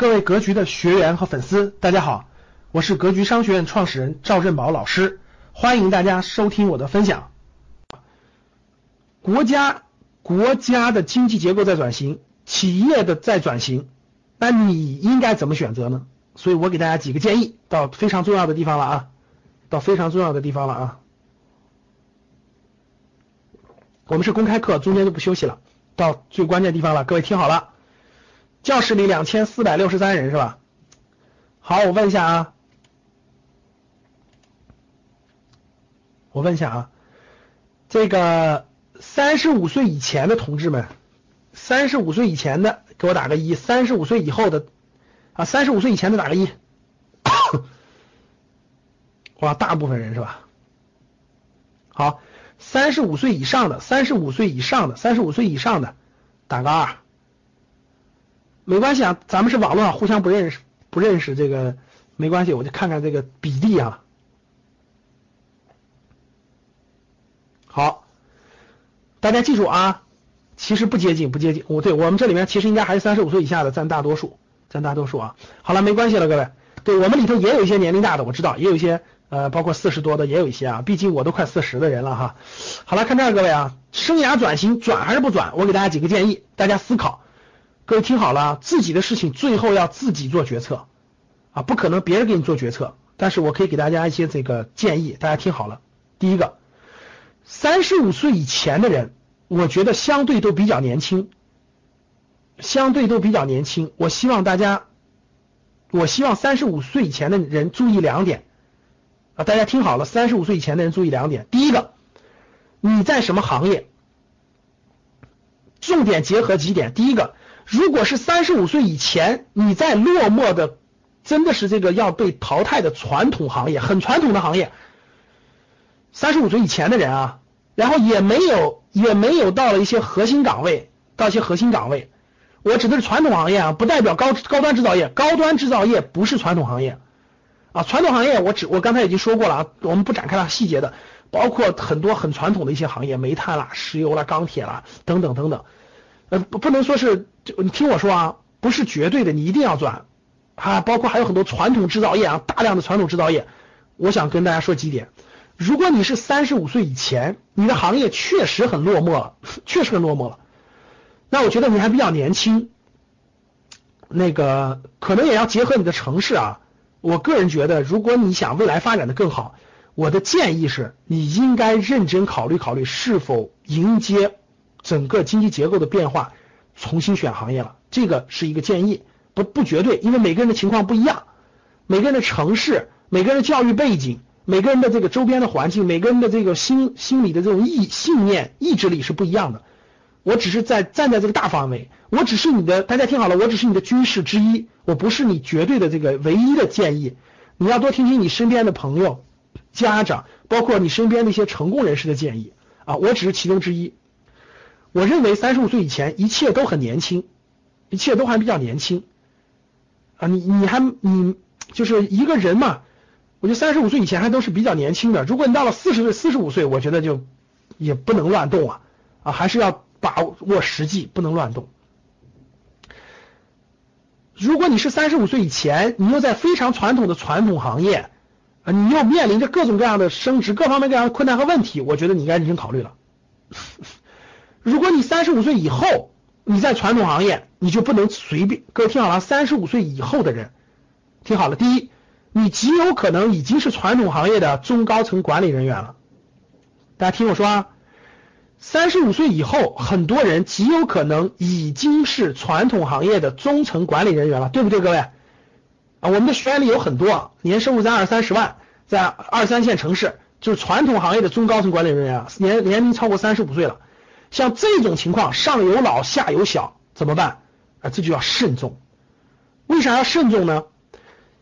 各位格局的学员和粉丝，大家好，我是格局商学院创始人赵振宝老师，欢迎大家收听我的分享。国家国家的经济结构在转型，企业的在转型，那你应该怎么选择呢？所以我给大家几个建议，到非常重要的地方了啊，到非常重要的地方了啊。我们是公开课，中间就不休息了，到最关键地方了，各位听好了。教室里两千四百六十三人是吧？好，我问一下啊，我问一下啊，这个三十五岁以前的同志们，三十五岁以前的给我打个一，三十五岁以后的啊，三十五岁以前的打个一。哇，大部分人是吧？好，三十五岁以上的，三十五岁以上的，三十五岁以上的打个二。没关系啊，咱们是网络上互相不认识，不认识这个没关系，我就看看这个比例啊。好，大家记住啊，其实不接近，不接近。我对我们这里面其实应该还是三十五岁以下的占大多数，占大多数啊。好了，没关系了，各位，对我们里头也有一些年龄大的，我知道，也有一些呃，包括四十多的也有一些啊，毕竟我都快四十的人了哈。好了，看这儿，各位啊，生涯转型转还是不转？我给大家几个建议，大家思考。各位听好了，自己的事情最后要自己做决策啊，不可能别人给你做决策。但是我可以给大家一些这个建议，大家听好了。第一个，三十五岁以前的人，我觉得相对都比较年轻，相对都比较年轻。我希望大家，我希望三十五岁以前的人注意两点啊，大家听好了，三十五岁以前的人注意两点。第一个，你在什么行业？重点结合几点。第一个。如果是三十五岁以前，你在落寞的，真的是这个要被淘汰的传统行业，很传统的行业。三十五岁以前的人啊，然后也没有也没有到了一些核心岗位，到一些核心岗位。我指的是传统行业啊，不代表高高端制造业，高端制造业不是传统行业啊。传统行业我只我刚才已经说过了啊，我们不展开了细节的，包括很多很传统的一些行业，煤炭啦、石油啦、钢铁啦等等等等。呃，不不能说是，就你听我说啊，不是绝对的，你一定要转啊，包括还有很多传统制造业啊，大量的传统制造业，我想跟大家说几点。如果你是三十五岁以前，你的行业确实很落寞了，确实很落寞了，那我觉得你还比较年轻，那个可能也要结合你的城市啊。我个人觉得，如果你想未来发展的更好，我的建议是，你应该认真考虑考虑是否迎接。整个经济结构的变化，重新选行业了，这个是一个建议，不不绝对，因为每个人的情况不一样，每个人的城市，每个人的教育背景，每个人的这个周边的环境，每个人的这个心心理的这种意信念意志力是不一样的。我只是在站在这个大范围，我只是你的，大家听好了，我只是你的军事之一，我不是你绝对的这个唯一的建议。你要多听听你身边的朋友、家长，包括你身边的一些成功人士的建议啊，我只是其中之一。我认为三十五岁以前一切都很年轻，一切都还比较年轻啊！你你还你就是一个人嘛？我觉得三十五岁以前还都是比较年轻的。如果你到了四十岁、四十五岁，我觉得就也不能乱动啊啊！还是要把握实际，不能乱动。如果你是三十五岁以前，你又在非常传统的传统行业啊，你又面临着各种各样的升职、各方面各样的困难和问题，我觉得你应该认真考虑了。如果你三十五岁以后你在传统行业，你就不能随便。各位听好了，三十五岁以后的人，听好了，第一，你极有可能已经是传统行业的中高层管理人员了。大家听我说啊，三十五岁以后，很多人极有可能已经是传统行业的中层管理人员了，对不对，各位？啊，我们的学员里有很多年收入在二三十万，在二三线城市，就是传统行业的中高层管理人员，年年龄超过三十五岁了。像这种情况，上有老下有小，怎么办？啊，这就要慎重。为啥要慎重呢？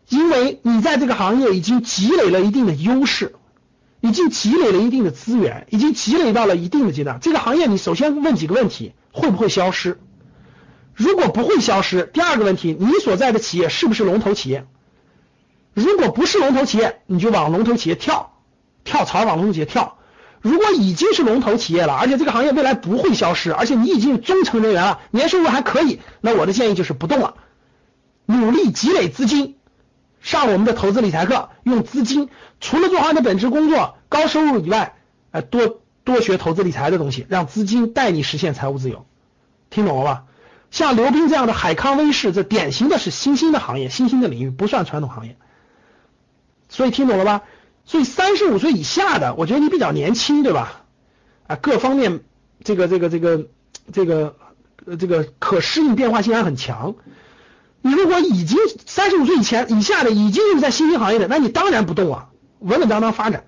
因为你在这个行业已经积累了一定的优势，已经积累了一定的资源，已经积累到了一定的阶段。这个行业你首先问几个问题：会不会消失？如果不会消失，第二个问题，你所在的企业是不是龙头企业？如果不是龙头企业，你就往龙头企业跳，跳槽往龙头企业跳。如果已经是龙头企业了，而且这个行业未来不会消失，而且你已经中层人员了，年收入还可以，那我的建议就是不动了，努力积累资金，上我们的投资理财课，用资金除了做好你的本职工作、高收入以外，呃，多多学投资理财的东西，让资金带你实现财务自由。听懂了吧？像刘斌这样的海康威视，这典型的是新兴的行业、新兴的领域，不算传统行业。所以听懂了吧？所以三十五岁以下的，我觉得你比较年轻，对吧？啊，各方面这个这个这个这个这个可适应变化性还很强。你如果已经三十五岁以前以下的，已经是在新兴行业的，那你当然不动啊，稳稳当当发展。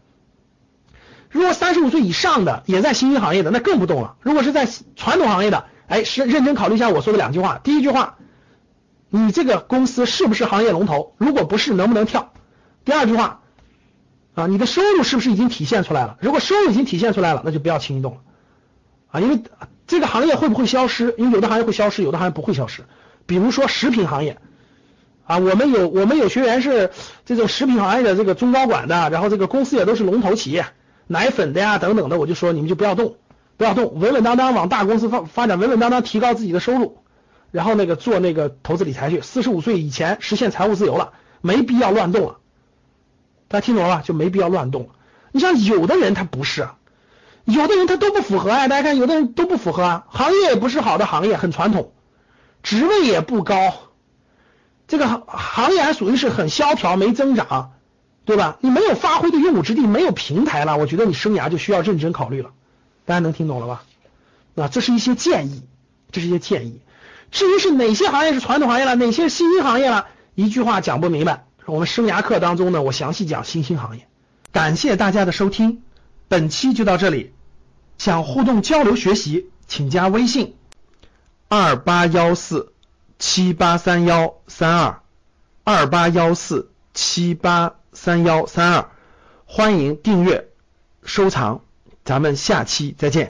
如果三十五岁以上的也在新兴行业的，那更不动了。如果是在传统行业的，哎，是认真考虑一下我说的两句话。第一句话，你这个公司是不是行业龙头？如果不是，能不能跳？第二句话，啊，你的收入是不是已经体现出来了？如果收入已经体现出来了，那就不要轻易动了，啊，因为这个行业会不会消失？因为有的行业会消失，有的行业不会消失。比如说食品行业，啊，我们有我们有学员是这种食品行业的这个中高管的，然后这个公司也都是龙头企业，奶粉的呀等等的，我就说你们就不要动。不要动，稳稳当当往大公司发发展，稳稳当当提高自己的收入，然后那个做那个投资理财去。四十五岁以前实现财务自由了，没必要乱动了。大家听懂了吧？就没必要乱动。你像有的人他不是，有的人他都不符合啊。大家看，有的人都不符合啊，行业也不是好的行业，很传统，职位也不高，这个行行业还属于是很萧条，没增长，对吧？你没有发挥的用武之地，没有平台了，我觉得你生涯就需要认真考虑了。大家能听懂了吧？啊，这是一些建议，这是一些建议。至于是哪些行业是传统行业了，哪些是新兴行业了，一句话讲不明白。我们生涯课当中呢，我详细讲新兴行业。感谢大家的收听，本期就到这里。想互动交流学习，请加微信二八幺四七八三幺三二二八幺四七八三幺三二，欢迎订阅收藏。咱们下期再见。